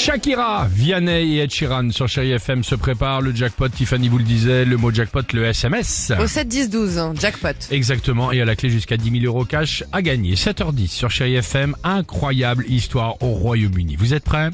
Shakira, Vianney et Ed Sheeran sur Chéri FM se préparent. Le jackpot, Tiffany vous le disait, le mot jackpot, le SMS. Au 7 10 12 hein, jackpot. Exactement, et à la clé jusqu'à 10 000 euros cash à gagner. 7h10 sur Chéri FM, incroyable histoire au Royaume-Uni. Vous êtes prêts?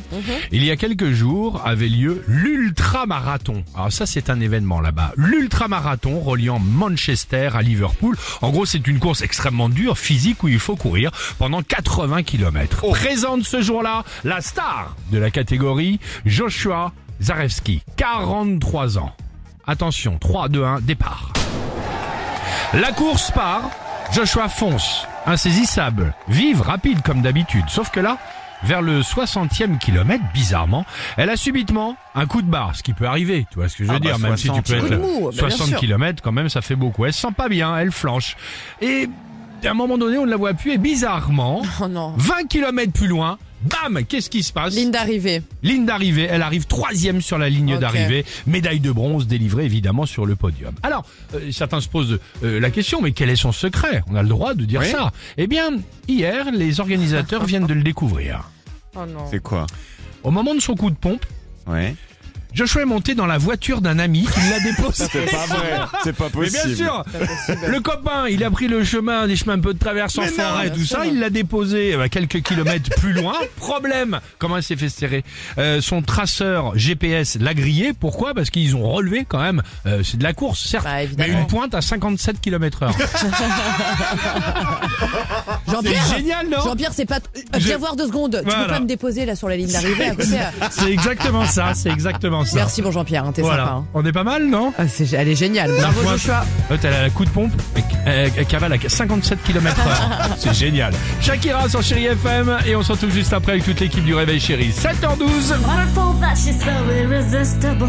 Il y a quelques jours avait lieu l'ultra-marathon. Alors ça c'est un événement là-bas. L'ultra-marathon reliant Manchester à Liverpool. En gros c'est une course extrêmement dure, physique, où il faut courir pendant 80 km. Présente ce jour-là la star de la catégorie, Joshua Zarevski, 43 ans. Attention, 3, 2, 1, départ. La course part, Joshua fonce, insaisissable, vive, rapide comme d'habitude. Sauf que là, vers le 60e kilomètre, bizarrement, elle a subitement un coup de barre, ce qui peut arriver, tu vois ce que je veux Ah bah, dire, même si tu 60, peux être mou, bah, bien 60 sûr. km quand même, ça fait beaucoup. Elle se sent pas bien, elle flanche. Et à un moment donné, on ne la voit plus et bizarrement, Oh non. 20 km plus loin, bam, qu'est-ce qui se passe? Ligne d'arrivée. Ligne d'arrivée, elle arrive troisième sur la ligne d'arrivée, médaille de bronze délivrée évidemment sur le podium. Alors, euh, certains se posent euh, la question, mais quel est son secret? On a le droit de dire Oui. ça. Eh bien, hier, les organisateurs viennent de le découvrir. Oh non. C'est quoi? Au moment de son coup de pompe, Ouais. Joshua est monté dans la voiture d'un ami qui l'a déposé. C'est pas vrai. C'est pas Mais possible. bien sûr, le copain, il a pris le chemin, des chemins un peu de traverse en Mais non, forêt, bien tout ça, il l'a déposé euh, quelques kilomètres plus loin. Problème, comment il s'est fait serrer Euh, Son traceur GPS l'a grillé. Pourquoi? Parce qu'ils ont relevé quand même. euh, c'est de la course, certes, Bah, mais une pointe à 57 km heure. Jean-Pierre C'est génial, non Jean-Pierre, c'est pas. Je- Viens voir deux secondes. Tu Voilà. peux pas me déposer là sur la ligne d'arrivée à côté. euh. C'est exactement ça, c'est exactement ça. Merci bon Jean-Pierre, hein, t'es Voilà, sympa. hein. on est pas mal, non Ah, c'est- elle est géniale. Bravo. Joshua. Euh, T'as la coup de pompe, euh, elle cavale à 57 km heure. C'est génial. Shakira sur Chéri FM et on se retrouve juste après avec toute l'équipe du Réveil Chéri. 7h12. Wonderful that she's so irresistible.